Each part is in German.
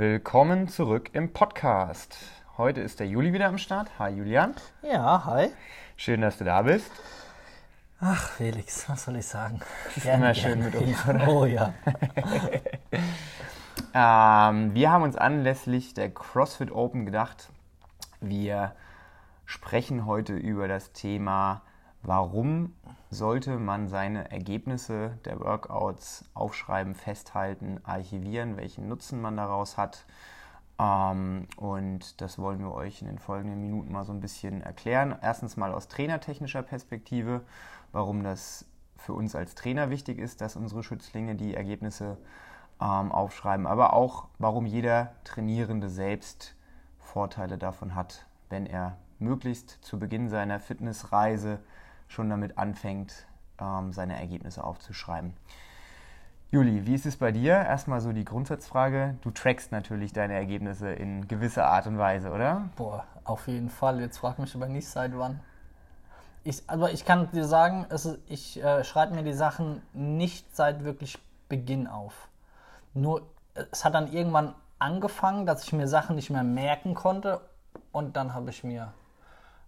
Willkommen zurück im Podcast. Heute ist der Juli wieder am Start. Hi Julian. Ja, hi. Schön, dass du da bist. Ach, Felix, was soll ich sagen? Ist immer schön mit uns, oder? Oh ja. Ähm, wir haben uns anlässlich der CrossFit Open gedacht, wir sprechen heute über das Thema, warum sollte man seine Ergebnisse der Workouts aufschreiben, festhalten, archivieren, welchen Nutzen man daraus hat. Ähm, und das wollen wir euch in den folgenden Minuten mal so ein bisschen erklären. Erstens mal aus trainertechnischer Perspektive, warum das für uns als Trainer wichtig ist, dass unsere Schützlinge die Ergebnisse ähm, aufschreiben, aber auch, warum jeder Trainierende selbst Vorteile davon hat, wenn er möglichst zu Beginn seiner Fitnessreise schon damit anfängt, ähm, seine Ergebnisse aufzuschreiben. Juli, wie ist es bei dir? Erstmal so die Grundsatzfrage. Du trackst natürlich deine Ergebnisse in gewisser Art und Weise, oder? Boah, auf jeden Fall. Jetzt frag mich aber nicht seit wann. Ich, aber ich kann dir sagen, ist, ich äh, schreibe mir die Sachen nicht seit wirklich Beginn auf. Nur, es hat dann irgendwann angefangen, dass ich mir Sachen nicht mehr merken konnte und dann habe ich mir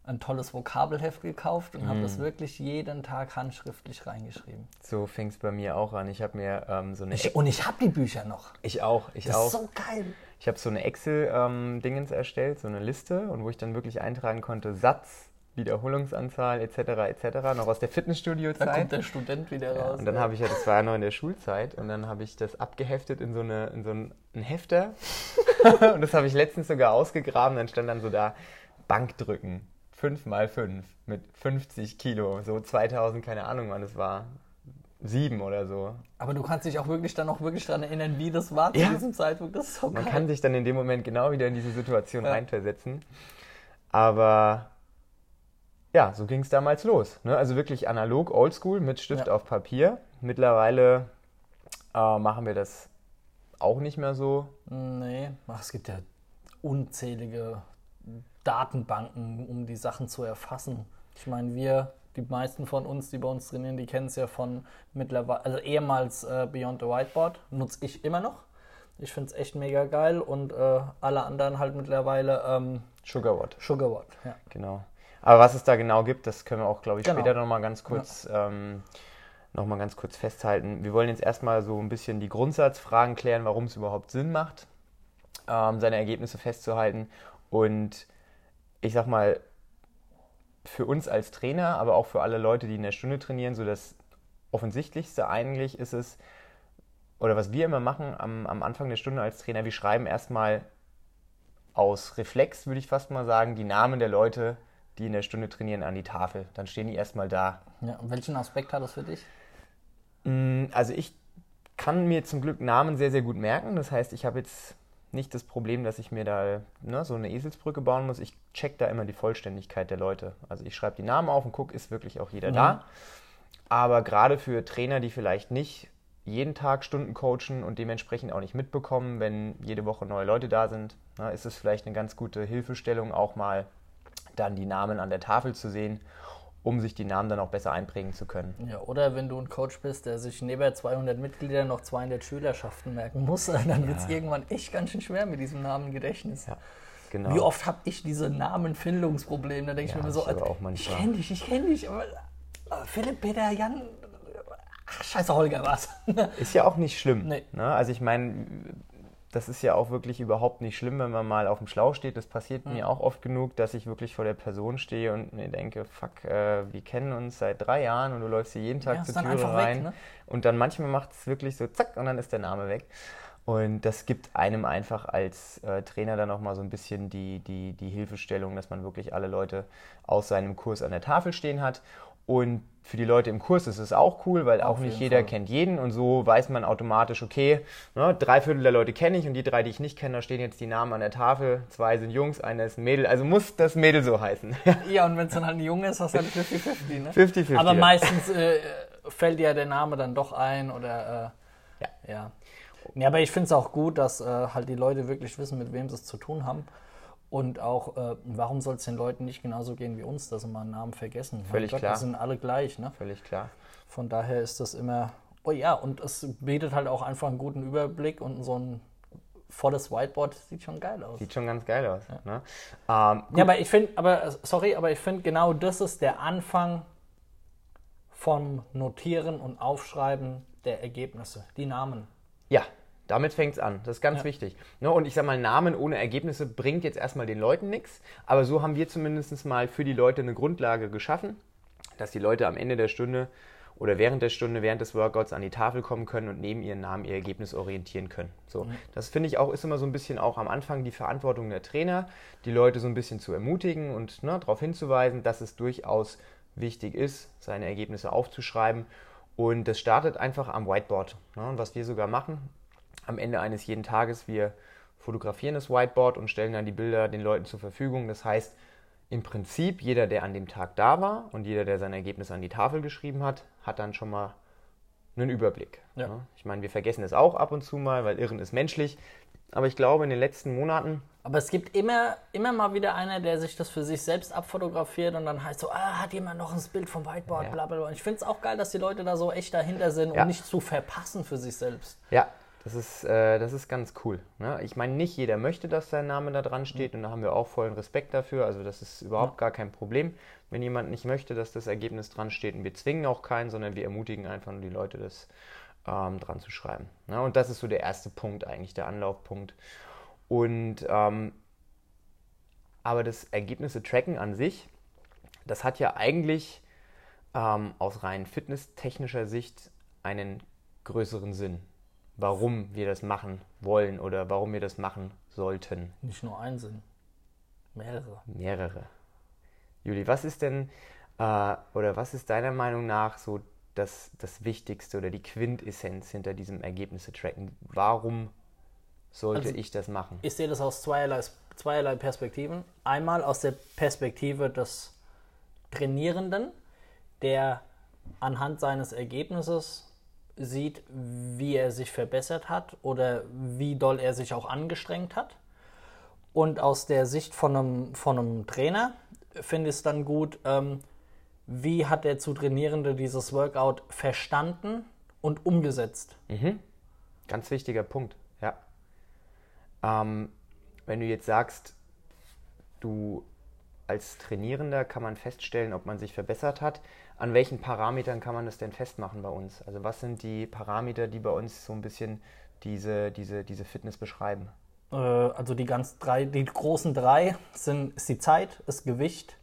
ein tolles Vokabelheft gekauft und habe Mhm. das wirklich jeden Tag handschriftlich reingeschrieben. So fing es bei mir auch an. Ich habe mir ähm, so eine. Ich, und ich habe die Bücher noch. ich auch, ich Das auch. ist so geil. Ich habe so eine Excel-Dingens erstellt, so eine Liste, und wo ich dann wirklich eintragen konnte, Satz, Wiederholungsanzahl etc. etc. noch aus der Da Fitnessstudio-Zeit. kommt der Student wieder raus. Und dann habe ich ja, das war ja noch in der Schulzeit, und dann habe ich das abgeheftet in so, eine, in so einen Hefter. und das habe ich letztens sogar ausgegraben, dann stand dann so da, Bankdrücken, 5 mal 5 mit 50 Kilo, so 2000, keine Ahnung wann das war, 7 oder so. Aber du kannst dich auch wirklich dann auch wirklich daran erinnern, wie das war Ja. zu diesem Zeitpunkt. Das ist so Man geil. kann sich dann in dem Moment genau wieder in diese Situation Ja. reinversetzen. Aber ja, so ging es damals los. Ne? Also wirklich analog, oldschool, mit Stift Ja. auf Papier. Mittlerweile äh, machen wir das auch nicht mehr so. Nee, ach, es gibt ja unzählige Datenbanken, um die Sachen zu erfassen. Ich meine, wir, die meisten von uns, die bei uns trainieren, die kennen es ja von mittlerweile, also ehemals äh, Beyond the Whiteboard, nutze ich immer noch. Ich finde es echt mega geil und äh, alle anderen halt mittlerweile ähm, Sugarwatt, Sugarwatt. Ja. genau. Aber was es da genau gibt, das können wir auch, glaube ich, Genau. später nochmal ganz kurz ähm, noch mal ganz kurz festhalten. Wir wollen jetzt erstmal so ein bisschen die Grundsatzfragen klären, warum es überhaupt Sinn macht, ähm, seine Ergebnisse festzuhalten. Und ich sag mal, für uns als Trainer, aber auch für alle Leute, die in der Stunde trainieren, so das Offensichtlichste eigentlich ist es, oder was wir immer machen am, am Anfang der Stunde als Trainer, wir schreiben erstmal aus Reflex, würde ich fast mal sagen, die Namen der Leute, die in der Stunde trainieren, an die Tafel. Dann stehen die erstmal da. Ja, und welchen Aspekt hat das für dich? Mm, Also ich kann mir zum Glück Namen sehr, sehr gut merken. Das heißt, ich habe jetzt nicht das Problem, dass ich mir da ne, so eine Eselsbrücke bauen muss. Ich check da immer die Vollständigkeit der Leute. Also ich schreibe die Namen auf und gucke, ist wirklich auch jeder Mhm. da. Aber gerade für Trainer, die vielleicht nicht jeden Tag Stunden coachen und dementsprechend auch nicht mitbekommen, wenn jede Woche neue Leute da sind, ne, ist es vielleicht eine ganz gute Hilfestellung, auch mal dann die Namen an der Tafel zu sehen, um sich die Namen dann auch besser einprägen zu können. Ja, oder wenn du ein Coach bist, der sich neben 200 Mitgliedern noch 200 Schülerschaften merken muss, dann wird es irgendwann echt ganz schön schwer mit diesem Namengedächtnis. Ja, genau. Wie oft habe ich diese Namenfindungsprobleme? Da denke ich Ja, mir immer so, ich ich kenne dich, ich kenne dich, aber äh, Philipp, Peter, Jan, ach, scheiße Holger was. Ist ja auch nicht schlimm. Nee. Ne? Also ich meine, das ist ja auch wirklich überhaupt nicht schlimm, wenn man mal auf dem Schlauch steht. Das passiert Mhm. mir auch oft genug, dass ich wirklich vor der Person stehe und mir denke, fuck, äh, wir kennen uns seit drei Jahren und du läufst hier jeden Tag Ja, zur Türe einfach weg, rein. ne? Und dann manchmal macht es wirklich so zack und dann ist der Name weg. Und das gibt einem einfach als äh, Trainer dann nochmal so ein bisschen die, die, die Hilfestellung, dass man wirklich alle Leute aus seinem Kurs an der Tafel stehen hat. Und für die Leute im Kurs ist es auch cool, weil auch nicht jeder Fall. kennt jeden und so weiß man automatisch, okay, ne, drei Viertel der Leute kenne ich und die drei, die ich nicht kenne, da stehen jetzt die Namen an der Tafel. Zwei sind Jungs, einer ist ein Mädel. Also muss das Mädel so heißen. ja, und wenn es dann halt ein Junge ist, hast du halt 50-50, ne? 50-50. Aber meistens äh, fällt dir der Name dann doch ein oder äh, Ja. ja. Ja, aber ich finde es auch gut, dass äh, halt die Leute wirklich wissen, mit wem sie es zu tun haben. Und auch, äh, warum soll es den Leuten nicht genauso gehen wie uns, dass sie mal einen Namen vergessen? Völlig Gott, klar. Wir sind alle gleich, ne? Völlig klar. Von daher ist das immer, oh ja, und es bietet halt auch einfach einen guten Überblick und so ein vor das Whiteboard sieht schon geil aus. Sieht schon ganz geil aus. Ja, ne? ähm, ja aber ich finde, aber sorry, aber ich finde genau das ist der Anfang vom Notieren und Aufschreiben der Ergebnisse, die Namen. Ja, damit fängt es an. Das ist ganz Ja. wichtig. Ne, und ich sag mal, Namen ohne Ergebnisse bringt jetzt erstmal den Leuten nichts. Aber so haben wir zumindest mal für die Leute eine Grundlage geschaffen, dass die Leute am Ende der Stunde oder während der Stunde, während des Workouts an die Tafel kommen können und neben ihren Namen ihr Ergebnis orientieren können. So, das finde ich auch, ist immer so ein bisschen auch am Anfang die Verantwortung der Trainer, die Leute so ein bisschen zu ermutigen und ne, darauf hinzuweisen, dass es durchaus wichtig ist, seine Ergebnisse aufzuschreiben. Und das startet einfach am Whiteboard. Ne? Und was wir sogar machen, am Ende eines jeden Tages, wir fotografieren das Whiteboard und stellen dann die Bilder den Leuten zur Verfügung. Das heißt, im Prinzip, jeder, der an dem Tag da war und jeder, der sein Ergebnis an die Tafel geschrieben hat, hat dann schon mal einen Überblick. Ja. Ich meine, wir vergessen es auch ab und zu mal, weil Irren ist menschlich. Aber ich glaube, in den letzten Monaten Aber es gibt immer, immer mal wieder einer, der sich das für sich selbst abfotografiert und dann heißt so, ah, hat jemand noch ein Bild vom Whiteboard, Ja. bla bla bla. Und ich finde es auch geil, dass die Leute da so echt dahinter sind Ja. und nicht zu verpassen für sich selbst. Ja, das ist, äh, das ist ganz cool. Ne? Ich meine, nicht jeder möchte, dass sein Name da dran steht und da haben wir auch vollen Respekt dafür. Also das ist überhaupt gar kein Problem, wenn jemand nicht möchte, dass das Ergebnis dran steht. Und wir zwingen auch keinen, sondern wir ermutigen einfach nur die Leute, das ähm, dran zu schreiben. Ne? Und das ist so der erste Punkt eigentlich, der Anlaufpunkt. Und ähm, aber das Ergebnisse tracken an sich, das hat ja eigentlich ähm, aus rein fitnesstechnischer Sicht einen größeren Sinn, warum wir das machen wollen oder warum wir das machen sollten. Nicht nur ein Sinn, mehrere. Mehrere. Juli, was ist denn äh, oder was ist deiner Meinung nach so das, das Wichtigste oder die Quintessenz hinter diesem Ergebnisse-Tracken? Warum sollte Also- ich das machen? Ich sehe das aus zweierlei, zweierlei Perspektiven. Einmal aus der Perspektive des Trainierenden, der anhand seines Ergebnisses sieht, wie er sich verbessert hat oder wie doll er sich auch angestrengt hat. Und aus der Sicht von einem, von einem Trainer finde ich es dann gut, ähm, wie hat der zu Trainierende dieses Workout verstanden und umgesetzt. Ganz wichtiger Punkt, ja. Ähm, wenn du jetzt sagst, du als Trainierender kann man feststellen, ob man sich verbessert hat, an welchen Parametern kann man das denn festmachen bei uns? Also was sind die Parameter, die bei uns so ein bisschen diese, diese, diese Fitness beschreiben? Äh, also die ganz drei, die großen drei sind ist die Zeit, das Gewicht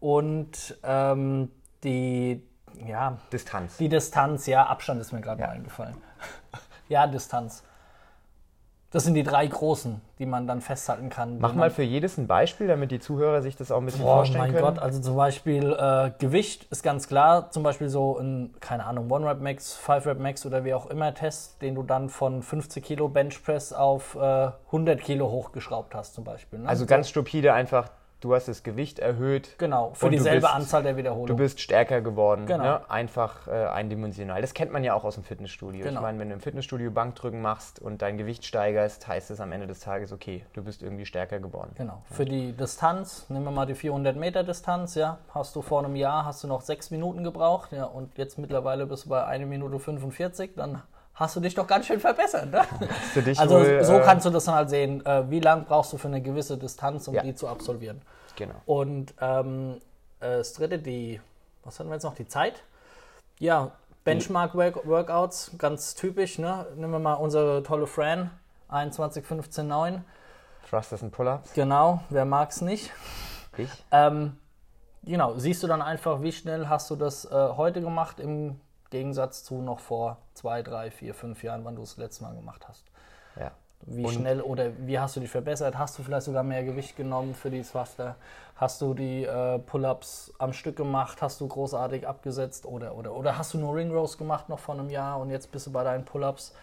und ähm, die, ja, Distanz. die Distanz, ja, Abstand ist mir gerade Ja. mal eingefallen. ja, Distanz. Das sind die drei großen, die man dann festhalten kann. Mach mal für jedes ein Beispiel, damit die Zuhörer sich das auch ein bisschen Boah, vorstellen mein können. Gott, also zum Beispiel äh, Gewicht ist ganz klar, zum Beispiel so ein, keine Ahnung, One-Rep-Max, Five-Rep-Max oder wie auch immer Test, den du dann von 50 Kilo Benchpress auf äh, 100 Kilo hochgeschraubt hast zum Beispiel. Ne? also ganz stupide einfach, du hast das Gewicht erhöht, Genau, für dieselbe bist- Anzahl der Wiederholungen. Du bist stärker geworden, Genau. ne? einfach äh, eindimensional. Das kennt man ja auch aus dem Fitnessstudio. Genau. Ich meine, wenn du im Fitnessstudio Bankdrücken machst und dein Gewicht steigerst, heißt es am Ende des Tages, okay, du bist irgendwie stärker geworden. Genau. Für die Distanz, nehmen wir mal die 400 Meter Distanz, ja, hast du vor einem Jahr hast du noch sechs Minuten gebraucht, ja, und jetzt mittlerweile bist du bei 1 Minute 45, dann hast du dich doch ganz schön verbessert. Ne? Also wohl, so äh, kannst du das dann halt sehen, äh, wie lang brauchst du für eine gewisse Distanz, um Ja. die zu absolvieren. Genau. Und ähm, äh, das dritte, die, was hatten wir jetzt noch, die Zeit? Ja, Benchmark-Workouts, ganz typisch, ne? Nehmen wir mal unsere tolle Fran, 21, 15, 9. Thrusters und Pull-Ups. Genau, wer mag's nicht? Ich. Ähm, genau, siehst du dann einfach, wie schnell hast du das äh, heute gemacht im Gegensatz zu noch vor zwei, drei, vier, fünf Jahren, wann du es das letzte Mal gemacht hast. Ja. Wie Und- schnell oder wie hast du dich verbessert? Hast du vielleicht sogar mehr Gewicht genommen für die Thruster? Hast du die äh, Pull-ups am Stück gemacht? Hast du großartig abgesetzt? Oder, oder, oder hast du nur Ring Rows gemacht noch vor einem Jahr und jetzt bist du bei deinen Pull-ups?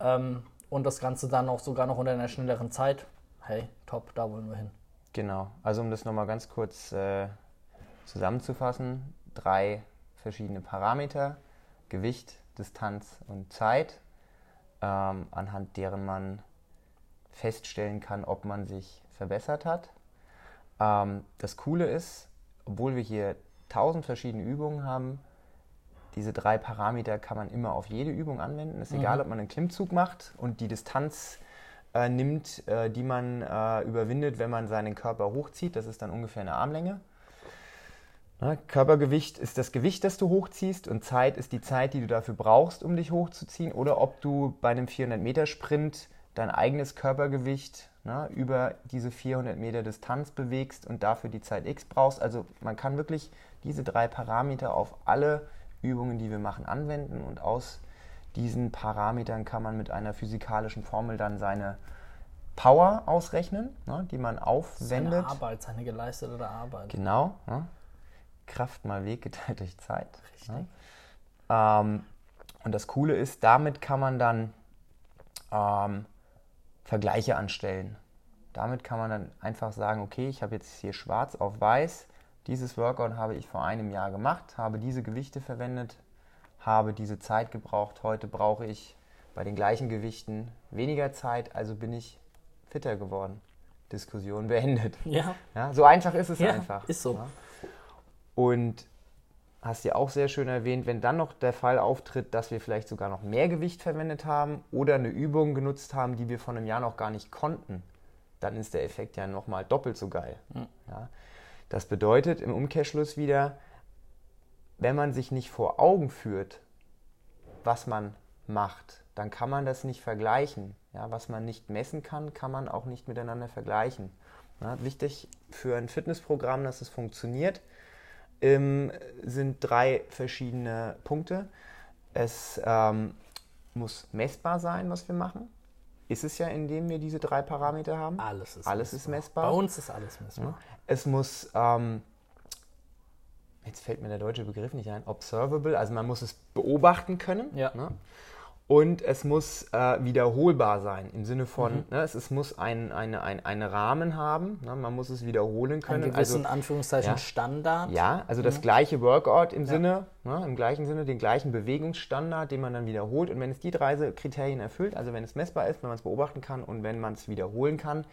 Ähm, und das Ganze dann auch sogar noch unter einer schnelleren Zeit? Hey, top, da wollen wir hin. Genau. Also um das nochmal ganz kurz äh, zusammenzufassen, drei verschiedene Parameter, Gewicht, Distanz und Zeit, ähm, anhand deren man feststellen kann, ob man sich verbessert hat. Ähm, das Coole ist, obwohl wir hier tausend verschiedene Übungen haben, diese drei Parameter kann man immer auf jede Übung anwenden. Ist egal, ob man einen Klimmzug macht und die Distanz äh, nimmt, äh, die man äh, überwindet, wenn man seinen Körper hochzieht. Das ist dann ungefähr eine Armlänge. Na, Körpergewicht ist das Gewicht, das du hochziehst und Zeit ist die Zeit, die du dafür brauchst, um dich hochzuziehen. Oder ob du bei einem 400-Meter-Sprint dein eigenes Körpergewicht na, über diese 400 Meter Distanz bewegst und dafür die Zeit X brauchst. Also man kann wirklich diese drei Parameter auf alle Übungen, die wir machen, anwenden und aus diesen Parametern kann man mit einer physikalischen Formel dann seine Power ausrechnen, ne, die man aufwendet. Seine Arbeit, seine geleistete Arbeit. Genau. Ne? Kraft mal Weg geteilt durch Zeit. Richtig. Ne? Ähm, und das Coole ist, damit kann man dann ähm, Vergleiche anstellen. Damit kann man dann einfach sagen, okay, ich habe jetzt hier schwarz auf weiß, dieses Workout habe ich vor einem Jahr gemacht, habe diese Gewichte verwendet, habe diese Zeit gebraucht. Heute brauche ich bei den gleichen Gewichten weniger Zeit, also bin ich fitter geworden. Diskussion beendet. Ja. ja so einfach ist es ja, einfach. Ist so. Ja. Und hast ja auch sehr schön erwähnt, wenn dann noch der Fall auftritt, dass wir vielleicht sogar noch mehr Gewicht verwendet haben oder eine Übung genutzt haben, die wir vor einem Jahr noch gar nicht konnten, dann ist der Effekt ja nochmal doppelt so geil. Mhm. Ja. Das bedeutet im Umkehrschluss wieder, wenn man sich nicht vor Augen führt, was man macht, dann kann man das nicht vergleichen. Ja, was man nicht messen kann, kann man auch nicht miteinander vergleichen. Ja, wichtig für ein Fitnessprogramm, dass es funktioniert, ähm, sind drei verschiedene Punkte. Es ähm, muss messbar sein, was wir machen. Ist es ja, indem wir diese drei Parameter haben. Alles ist, alles messbar. ist messbar. Bei uns ist alles messbar. Es muss ähm, jetzt fällt mir der deutsche Begriff nicht ein, observable, also man muss es beobachten können. Ja. Ne? Und es muss äh, wiederholbar sein, im Sinne von, mhm. ne, es, es, muss einen ein, ein, ein Rahmen haben, ne? man muss es wiederholen können. Einen gewissen, also, Anführungszeichen, ja, Standard. Ja, also mhm. das gleiche Workout im ja. Sinne, ne, im gleichen Sinne, den gleichen Bewegungsstandard, den man dann wiederholt. Und wenn es die drei Kriterien erfüllt, also wenn es messbar ist, wenn man es beobachten kann und wenn man es wiederholen kann,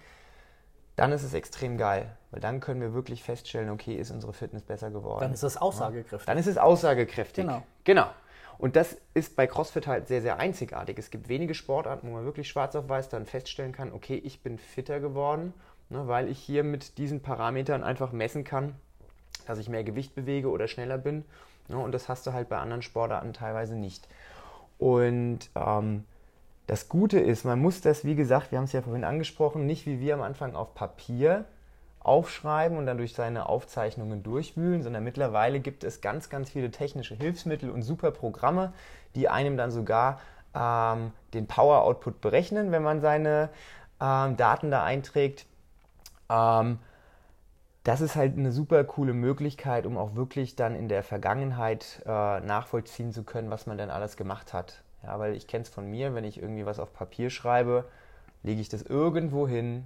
dann ist es extrem geil, weil dann können wir wirklich feststellen, okay, ist unsere Fitness besser geworden. Dann ist es aussagekräftig. Dann ist es aussagekräftig. Genau. Genau. Und das ist bei CrossFit halt sehr, sehr einzigartig. Es gibt wenige Sportarten, wo man wirklich schwarz auf weiß dann feststellen kann, okay, ich bin fitter geworden, ne, weil ich hier mit diesen Parametern einfach messen kann, dass ich mehr Gewicht bewege oder schneller bin. Ne, und das hast du halt bei anderen Sportarten teilweise nicht. Und ähm, das Gute ist, man muss das, wie gesagt, wir haben es ja vorhin angesprochen, nicht wie wir am Anfang auf Papier aufschreiben und dann durch seine Aufzeichnungen durchwühlen, sondern mittlerweile gibt es ganz, ganz viele technische Hilfsmittel und super Programme, die einem dann sogar ähm, den Power Output berechnen, wenn man seine ähm, Daten da einträgt. Ähm, das ist halt eine super coole Möglichkeit, um auch wirklich dann in der Vergangenheit äh, nachvollziehen zu können, was man denn alles gemacht hat. Ja, weil ich kenne es von mir, wenn ich irgendwie was auf Papier schreibe, lege ich das irgendwo hin.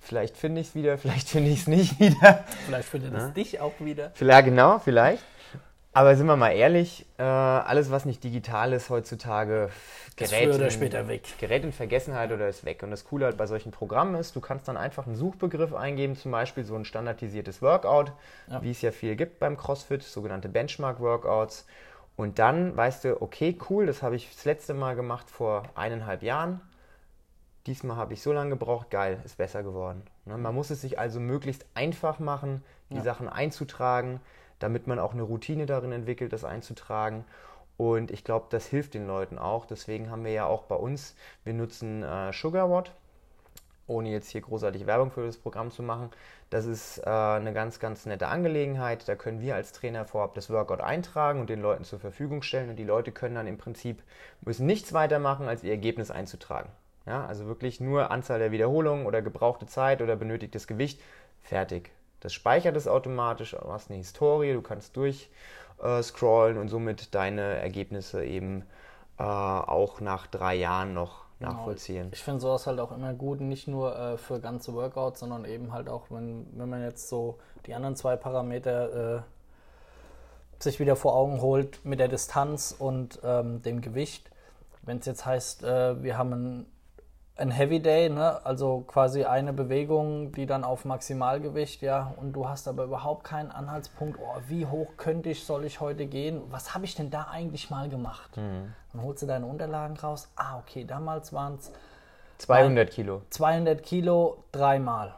Vielleicht finde ich es wieder, vielleicht finde ich es nicht wieder. Vielleicht findet es ja. dich auch wieder. Vielleicht, genau, vielleicht. Aber sind wir mal ehrlich, äh, alles, was nicht digital ist heutzutage, gerät, oder später weg. gerät in Vergessenheit oder ist weg. Und das Coole halt bei solchen Programmen ist, du kannst dann einfach einen Suchbegriff eingeben, zum Beispiel so ein standardisiertes Workout, ja. wie es ja viel gibt beim CrossFit, sogenannte Benchmark-Workouts. Und dann weißt du, okay, cool, das habe ich das letzte Mal gemacht vor eineinhalb Jahren. Diesmal habe ich so lange gebraucht, geil, ist besser geworden. Ne? Man muss es sich also möglichst einfach machen, die ja. Sachen einzutragen, damit man auch eine Routine darin entwickelt, das einzutragen. Und ich glaube, das hilft den Leuten auch. Deswegen haben wir ja auch bei uns, wir nutzen äh, SugarWatt, ohne jetzt hier großartig Werbung für das Programm zu machen. Das ist äh, eine ganz, ganz nette Angelegenheit. Da können wir als Trainer vorab das Workout eintragen und den Leuten zur Verfügung stellen. Und die Leute können dann im Prinzip, müssen nichts weiter machen, als ihr Ergebnis einzutragen. Ja, also wirklich nur Anzahl der Wiederholungen oder gebrauchte Zeit oder benötigtes Gewicht. Fertig. Das speichert es automatisch, du hast eine Historie, du kannst durchscrollen äh, und somit deine Ergebnisse eben äh, auch nach drei Jahren noch Genau. nachvollziehen. Ich finde sowas halt auch immer gut, nicht nur äh, für ganze Workouts, sondern eben halt auch, wenn, wenn man jetzt so die anderen zwei Parameter äh, sich wieder vor Augen holt mit der Distanz und ähm, dem Gewicht. Wenn es jetzt heißt, äh, wir haben ein ein Heavy Day, ne? also quasi eine Bewegung, die dann auf Maximalgewicht, ja, und du hast aber überhaupt keinen Anhaltspunkt, oh, wie hoch könnte ich, soll ich heute gehen, was habe ich denn da eigentlich mal gemacht? Mhm. Dann holst du deine Unterlagen raus, ah, okay, damals waren es 200 Kilo. 200 Kilo dreimal.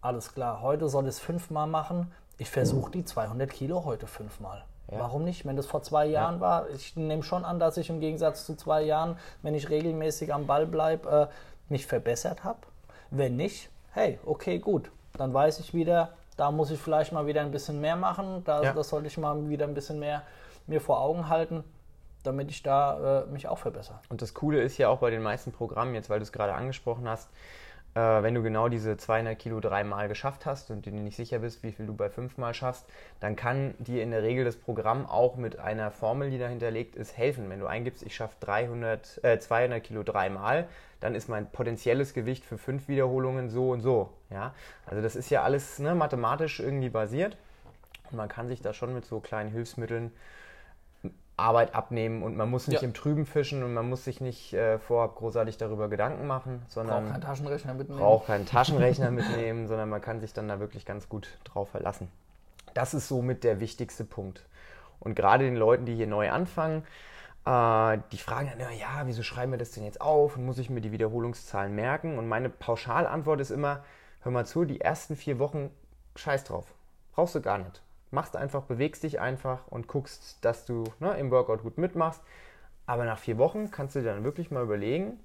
Alles klar. Heute soll ich es fünfmal machen. Ich versuche die 200 Kilo heute fünfmal. Warum nicht? Wenn das vor zwei Jahren war, ich nehme schon an, dass ich im Gegensatz zu zwei Jahren, wenn ich regelmäßig am Ball bleibe, äh, mich verbessert habe. Wenn nicht, hey, okay, gut. Dann weiß ich wieder, da muss ich vielleicht mal wieder ein bisschen mehr machen. Da, Ja. Das sollte ich mal wieder ein bisschen mehr mir vor Augen halten, damit ich da äh, mich auch verbessere. Und das Coole ist ja auch bei den meisten Programmen, jetzt weil du es gerade angesprochen hast, äh, wenn du genau diese 200 Kilo dreimal geschafft hast und dir nicht sicher bist, wie viel du bei fünfmal schaffst, dann kann dir in der Regel das Programm auch mit einer Formel, die dahinter liegt, ist helfen. Wenn du eingibst, ich schaffe 300, äh, 200 Kilo dreimal, dann ist mein potenzielles Gewicht für fünf Wiederholungen so und so. Ja? Also das ist ja alles ne, mathematisch irgendwie basiert. Und man kann sich da schon mit so kleinen Hilfsmitteln Arbeit abnehmen und man muss nicht Ja. im Trüben fischen und man muss sich nicht äh, vorab großartig darüber Gedanken machen, sondern keinen Taschenrechner mitnehmen. braucht keinen Taschenrechner mitnehmen, sondern man kann sich dann da wirklich ganz gut drauf verlassen. Das ist somit der wichtigste Punkt. Und gerade den Leuten, die hier neu anfangen, äh, die fragen dann ja, wieso schreiben wir das denn jetzt auf und muss ich mir die Wiederholungszahlen merken? Und meine Pauschalantwort ist immer, hör mal zu, die ersten vier Wochen scheiß drauf. Brauchst du gar nicht. Machst einfach, bewegst dich einfach und guckst, dass du ne, im Workout gut mitmachst. Aber nach vier Wochen kannst du dir dann wirklich mal überlegen,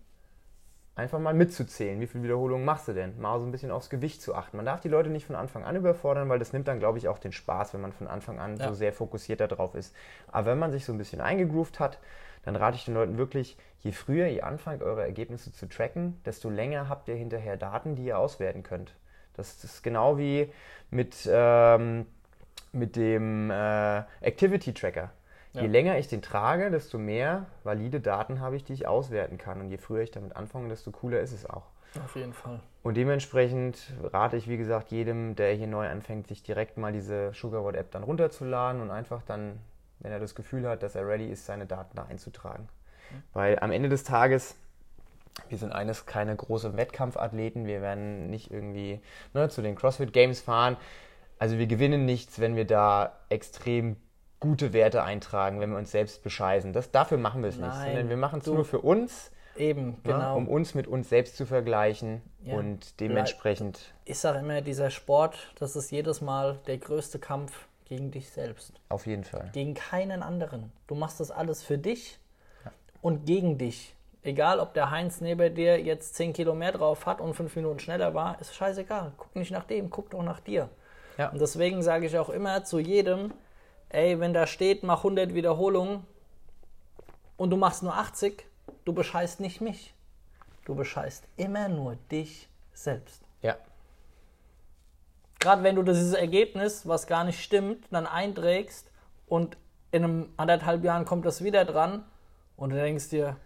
einfach mal mitzuzählen. Wie viele Wiederholungen machst du denn? Mal so ein bisschen aufs Gewicht zu achten. Man darf die Leute nicht von Anfang an überfordern, weil das nimmt dann, glaube ich, auch den Spaß, wenn man von Anfang an Ja. so sehr fokussiert darauf ist. Aber wenn man sich so ein bisschen eingegroovt hat, dann rate ich den Leuten wirklich, je früher ihr anfangt, eure Ergebnisse zu tracken, desto länger habt ihr hinterher Daten, die ihr auswerten könnt. Das ist genau wie mit, ähm, mit dem äh, Activity Tracker. Je Ja. länger ich den trage, desto mehr valide Daten habe ich, die ich auswerten kann. Und je früher ich damit anfange, desto cooler ist es auch. Auf jeden Fall. Und dementsprechend rate ich, wie gesagt, jedem, der hier neu anfängt, sich direkt mal diese Sugarwatt App dann runterzuladen und einfach dann, wenn er das Gefühl hat, dass er ready ist, seine Daten da einzutragen. Weil am Ende des Tages, wir sind eines keine große Wettkampfathleten, wir werden nicht irgendwie ne, zu den CrossFit Games fahren. Also wir gewinnen nichts, wenn wir da extrem gute Werte eintragen, wenn wir uns selbst bescheißen. Das, dafür machen wir es nicht, sondern wir machen es nur für uns, Eben, ne, genau. um uns mit uns selbst zu vergleichen Ja. und dementsprechend ich sage immer, dieser Sport, das ist jedes Mal der größte Kampf gegen dich selbst. auf jeden Fall. Gegen keinen anderen. Du machst das alles für dich und gegen dich. Egal, ob der Heinz neben dir jetzt 10 Kilo mehr drauf hat und 5 Minuten schneller war, ist scheißegal. Guck nicht nach dem, guck doch nach dir. Ja. Und deswegen sage ich auch immer zu jedem, ey, wenn da steht, mach 100 Wiederholungen und du machst nur 80, du bescheißt nicht mich. Du bescheißt immer nur dich selbst. Ja, Gerade wenn du dieses Ergebnis, was gar nicht stimmt, dann einträgst und in einem anderthalb Jahren kommt das wieder dran und du denkst dir,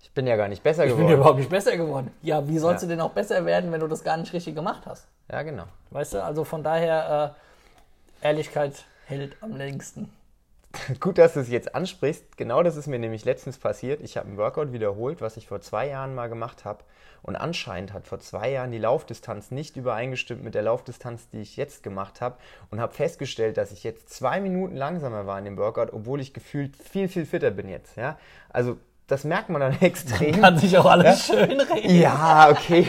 ich bin ja gar nicht besser ich bin ja geworden. überhaupt nicht besser geworden. Ja, wie sollst Ja. du denn auch besser werden, wenn du das gar nicht richtig gemacht hast? Ja, genau. Weißt du, also von daher, äh, Ehrlichkeit hält am längsten. Gut, dass du es jetzt ansprichst. Genau das ist mir nämlich letztens passiert. Ich habe ein Workout wiederholt, was ich vor zwei Jahren mal gemacht habe. Und anscheinend hat vor zwei Jahren die Laufdistanz nicht übereingestimmt mit der Laufdistanz, die ich jetzt gemacht habe. Und habe festgestellt, dass ich jetzt zwei Minuten langsamer war in dem Workout, obwohl ich gefühlt viel, viel fitter bin jetzt. Ja? Also das merkt man dann extrem. Kann sich auch alles schön reden. Ja, okay.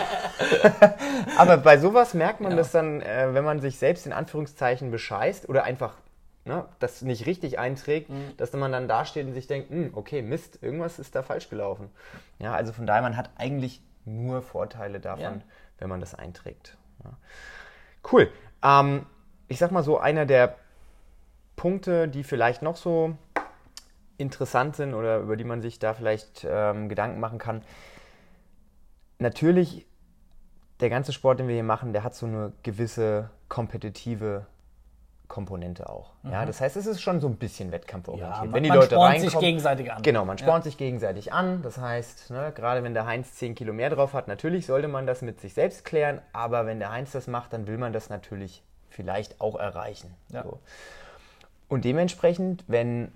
Aber bei sowas merkt man das dann, äh, wenn man sich selbst in Anführungszeichen bescheißt oder einfach ne, das nicht richtig einträgt, Mhm. dass man dann dasteht und sich denkt, "Hm, okay, Mist, irgendwas ist da falsch gelaufen. Ja, also von daher, man hat eigentlich nur Vorteile davon, Ja. wenn man das einträgt. Ja. Cool. Ähm, ich sag mal so, einer der Punkte, die vielleicht noch so interessant sind oder über die man sich da vielleicht ähm, Gedanken machen kann. Natürlich, der ganze Sport, den wir hier machen, der hat so eine gewisse kompetitive Komponente auch. Ja, das heißt, es ist schon so ein bisschen wettkampforientiert. Mhm. Ja, man, wenn die man Leute spornt reinkommen, sich gegenseitig an. Genau, man spornt sich gegenseitig an. Das heißt, ne, gerade wenn der Heinz 10 Kilo mehr drauf hat, natürlich sollte man das mit sich selbst klären. Aber wenn der Heinz das macht, dann will man das natürlich vielleicht auch erreichen. Ja. So. Und dementsprechend, wenn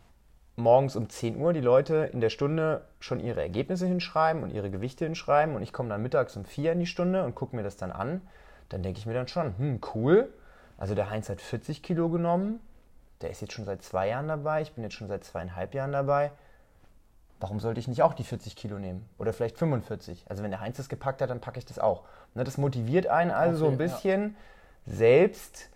morgens um 10 Uhr die Leute in der Stunde schon ihre Ergebnisse hinschreiben und ihre Gewichte hinschreiben und ich komme dann mittags um 4 in die Stunde und gucke mir das dann an, dann denke ich mir dann schon, hm, cool. Also der Heinz hat 40 Kilo genommen, der ist jetzt schon seit zwei Jahren dabei, ich bin jetzt schon seit zweieinhalb Jahren dabei. warum sollte ich nicht auch die 40 Kilo nehmen? Oder vielleicht 45? Also wenn der Heinz das gepackt hat, dann packe ich das auch. Ne, das motiviert einen also so ein bisschen ja. selbst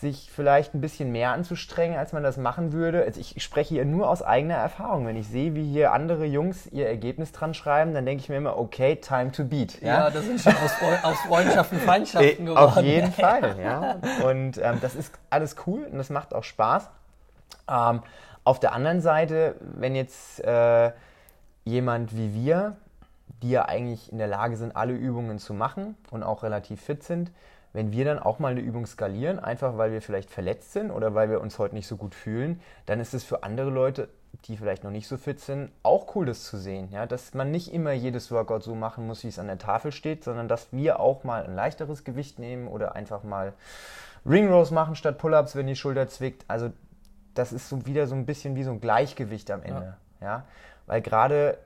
sich vielleicht ein bisschen mehr anzustrengen, als man das machen würde. Also ich spreche hier nur aus eigener Erfahrung. Wenn ich sehe, wie hier andere Jungs ihr Ergebnis dran schreiben, dann denke ich mir immer, okay, time to beat. Ja, ja das sind schon aus, aus Freundschaften Feindschaften geworden. Auf jeden Fall, ja. Und ähm, das ist alles cool und das macht auch Spaß. Ähm, auf der anderen Seite, wenn jetzt äh, jemand wie wir, die ja eigentlich in der Lage sind, alle Übungen zu machen und auch relativ fit sind, wenn wir dann auch mal eine Übung skalieren, einfach weil wir vielleicht verletzt sind oder weil wir uns heute nicht so gut fühlen, dann ist es für andere Leute, die vielleicht noch nicht so fit sind, auch cool, das zu sehen. Ja? Dass man nicht immer jedes Workout so machen muss, wie es an der Tafel steht, sondern dass wir auch mal ein leichteres Gewicht nehmen oder einfach mal Ring Rows machen statt Pull-Ups, wenn die Schulter zwickt. Also das ist so wieder so ein bisschen wie so ein Gleichgewicht am Ende. Ja? ja? Weil gerade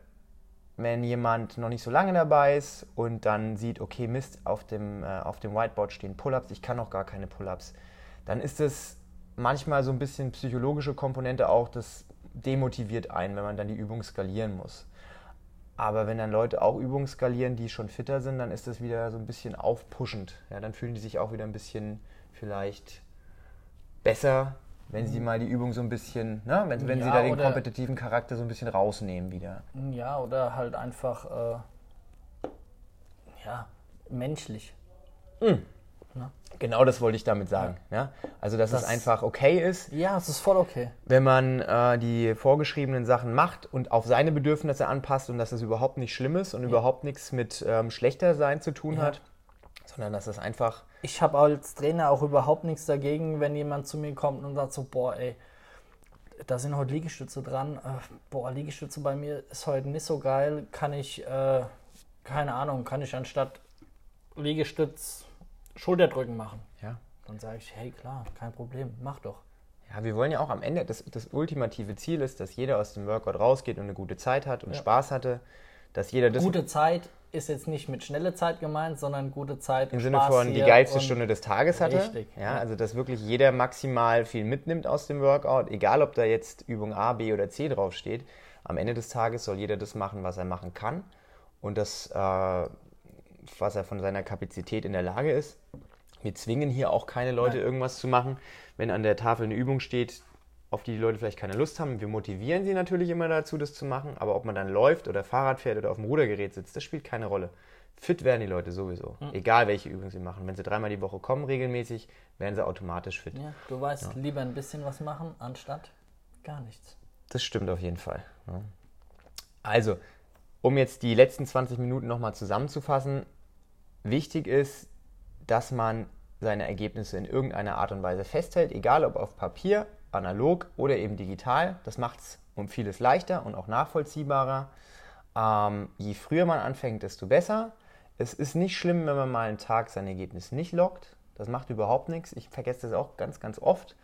wenn jemand noch nicht so lange dabei ist und dann sieht, okay, Mist, auf dem, äh, auf dem Whiteboard stehen Pull-ups, ich kann noch gar keine Pull-ups, dann ist es manchmal so ein bisschen psychologische Komponente auch, das demotiviert einen, wenn man dann die Übung skalieren muss. Aber wenn dann Leute auch Übungen skalieren, die schon fitter sind, dann ist das wieder so ein bisschen aufpushend. Ja, dann fühlen die sich auch wieder ein bisschen vielleicht besser wenn sie mal die Übung so ein bisschen, ne, wenn, wenn ja, sie da den kompetitiven Charakter so ein bisschen rausnehmen wieder. Ja, oder halt einfach, äh, ja, menschlich. Mhm. Ne? Genau das wollte ich damit sagen. Ja. ja? Also, dass das, es einfach okay ist. Ja, es ist voll okay. Wenn man äh, die vorgeschriebenen Sachen macht und auf seine Bedürfnisse anpasst und dass es überhaupt nicht schlimm ist und ja. überhaupt nichts mit ähm, schlechter sein zu tun hat, sondern dass es einfach ich habe als Trainer auch überhaupt nichts dagegen, wenn jemand zu mir kommt und sagt so, boah, ey, da sind heute Liegestütze dran. Äh, boah, Liegestütze bei mir ist heute nicht so geil. Kann ich, äh, keine Ahnung, kann ich anstatt Liegestütz Schulterdrücken machen? Ja. Dann sage ich, hey, klar, kein Problem, mach doch. Ja, wir wollen ja auch am Ende, das, das ultimative Ziel ist, dass jeder aus dem Workout rausgeht und eine gute Zeit hat und ja. Spaß hatte. Dass jeder das gute Zeit ist jetzt nicht mit schnelle Zeit gemeint, sondern gute Zeit. Im Sinne Spaß von die geilste Stunde des Tages hatte. Richtig. Ja, also dass wirklich jeder maximal viel mitnimmt aus dem Workout, egal ob da jetzt Übung A, B oder C draufsteht. Am Ende des Tages soll jeder das machen, was er machen kann und das, äh, was er von seiner Kapazität in der Lage ist. Wir zwingen hier auch keine Leute, Nein. irgendwas zu machen. Wenn an der Tafel eine Übung steht, auf die die Leute vielleicht keine Lust haben. Wir motivieren sie natürlich immer dazu, das zu machen, aber ob man dann läuft oder Fahrrad fährt oder auf dem Rudergerät sitzt, das spielt keine Rolle. Fit werden die Leute sowieso, mhm. egal welche Übungen sie machen. Wenn sie dreimal die Woche kommen regelmäßig, werden sie automatisch fit. Ja, du weißt, ja. lieber ein bisschen was machen, anstatt gar nichts. Das stimmt auf jeden Fall. Ja. Also, um jetzt die letzten 20 Minuten nochmal zusammenzufassen, wichtig ist, dass man seine Ergebnisse in irgendeiner Art und Weise festhält, egal ob auf Papier analog oder eben digital. Das macht es um vieles leichter und auch nachvollziehbarer. Ähm, je früher man anfängt, desto besser. Es ist nicht schlimm, wenn man mal einen Tag sein Ergebnis nicht lockt. Das macht überhaupt nichts. Ich vergesse das auch ganz, ganz oft.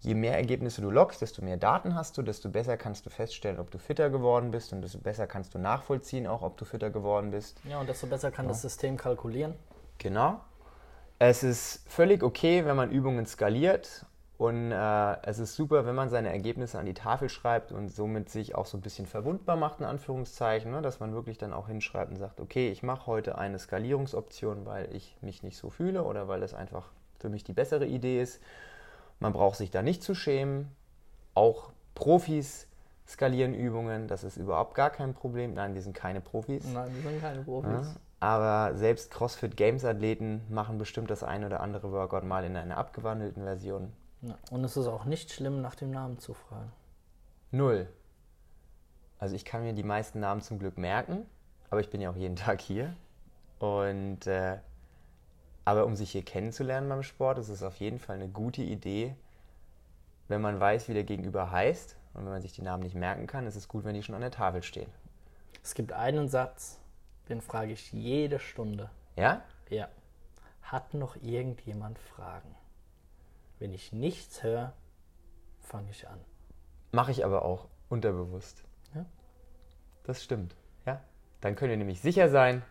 Je mehr Ergebnisse du lockst, desto mehr Daten hast du, desto besser kannst du feststellen, ob du fitter geworden bist und desto besser kannst du nachvollziehen, auch ob du fitter geworden bist. Ja, und desto besser kann ja. das System kalkulieren. Genau. Es ist völlig okay, wenn man Übungen skaliert und äh, es ist super, wenn man seine Ergebnisse an die Tafel schreibt und somit sich auch so ein bisschen verwundbar macht, in Anführungszeichen, ne? dass man wirklich dann auch hinschreibt und sagt, okay, ich mache heute eine Skalierungsoption, weil ich mich nicht so fühle oder weil es einfach für mich die bessere Idee ist. Man braucht sich da nicht zu schämen. Auch Profis skalieren Übungen, das ist überhaupt gar kein Problem. Nein, wir sind keine Profis. Nein, wir sind keine Profis. Ja? Aber selbst CrossFit Games Athleten machen bestimmt das ein oder andere Workout mal in einer abgewandelten Version. Ja, und es ist auch nicht schlimm, nach dem Namen zu fragen. Null. Also ich kann mir die meisten Namen zum Glück merken, aber ich bin ja auch jeden Tag hier. Und äh, aber um sich hier kennenzulernen beim Sport, ist es auf jeden Fall eine gute Idee, wenn man weiß, wie der Gegenüber heißt. Und wenn man sich die Namen nicht merken kann, ist es gut, wenn die schon an der Tafel stehen. Es gibt einen Satz, den frage ich jede Stunde. Ja? Ja. Hat noch irgendjemand Fragen? Wenn ich nichts höre, fange ich an. Mache ich aber auch unterbewusst. Ja? Das stimmt. Ja? Dann könnt ihr nämlich sicher sein,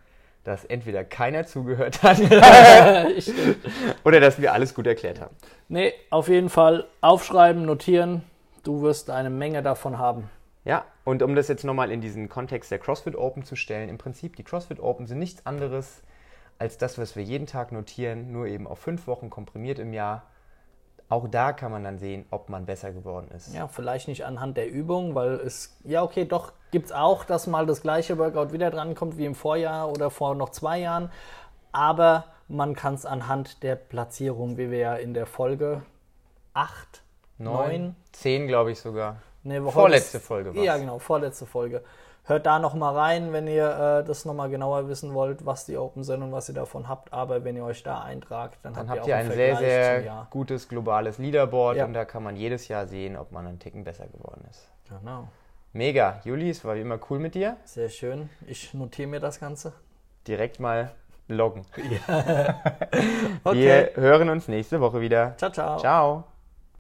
dass entweder keiner zugehört hat oder dass wir alles gut erklärt haben. Nee, auf jeden Fall aufschreiben, notieren. Du wirst eine Menge davon haben. Ja, und um das jetzt nochmal in diesen Kontext der CrossFit Open zu stellen, im Prinzip, die CrossFit Open sind nichts anderes als das, was wir jeden Tag notieren, nur eben auf fünf Wochen komprimiert im Jahr. Auch da kann man dann sehen, ob man besser geworden ist. Ja, vielleicht nicht anhand der Übung, weil es, ja okay, doch gibt es auch, dass mal das gleiche Workout wieder drankommt wie im Vorjahr oder vor noch zwei Jahren. Aber man kann es anhand der Platzierung, wie wir ja in der Folge 8, 9, 10 glaube ich sogar. Nee, Vorletzte Folge war's. Ja, genau, vorletzte Folge. Hört da nochmal rein, wenn ihr äh, das nochmal genauer wissen wollt, was die Open sind und was ihr davon habt. Aber wenn ihr euch da eintragt, dann, dann habt, habt ihr, ein sehr, sehr gutes globales Leaderboard ja. und da kann man jedes Jahr sehen, ob man einen Ticken besser geworden ist. Genau. Mega. Juli, es war wie immer cool mit dir. Sehr schön. Ich notiere mir das Ganze. Direkt mal loggen. Ja. okay. Wir hören uns nächste Woche wieder. Ciao, ciao. Ciao.